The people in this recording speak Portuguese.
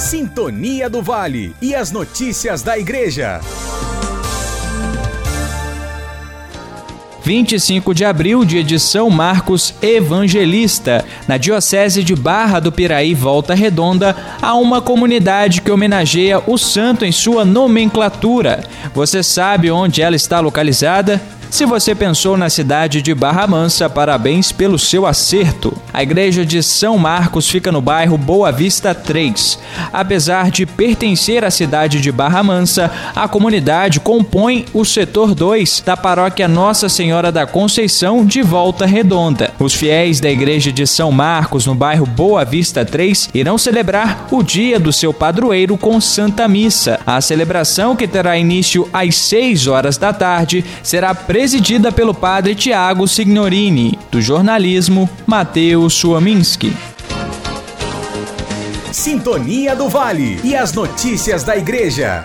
Sintonia do Vale e as notícias da Igreja. 25 de abril, dia de São Marcos Evangelista. Na Diocese de Barra do Piraí, Volta Redonda, há uma comunidade que homenageia o santo em sua nomenclatura. Você sabe onde ela está localizada? Se você pensou na cidade de Barra Mansa, parabéns pelo seu acerto. A igreja de São Marcos fica no bairro Boa Vista 3. Apesar de pertencer à cidade de Barra Mansa, a comunidade compõe o setor 2 da paróquia Nossa Senhora da Conceição de Volta Redonda. Os fiéis da igreja de São Marcos, no bairro Boa Vista 3, irão celebrar o dia do seu padroeiro com Santa Missa. A celebração, que terá início às 6 horas da tarde, será presidida pelo padre Tiago Signorini, do jornalismo Matheus Suaminski. Sintonia do Vale e as notícias da Igreja.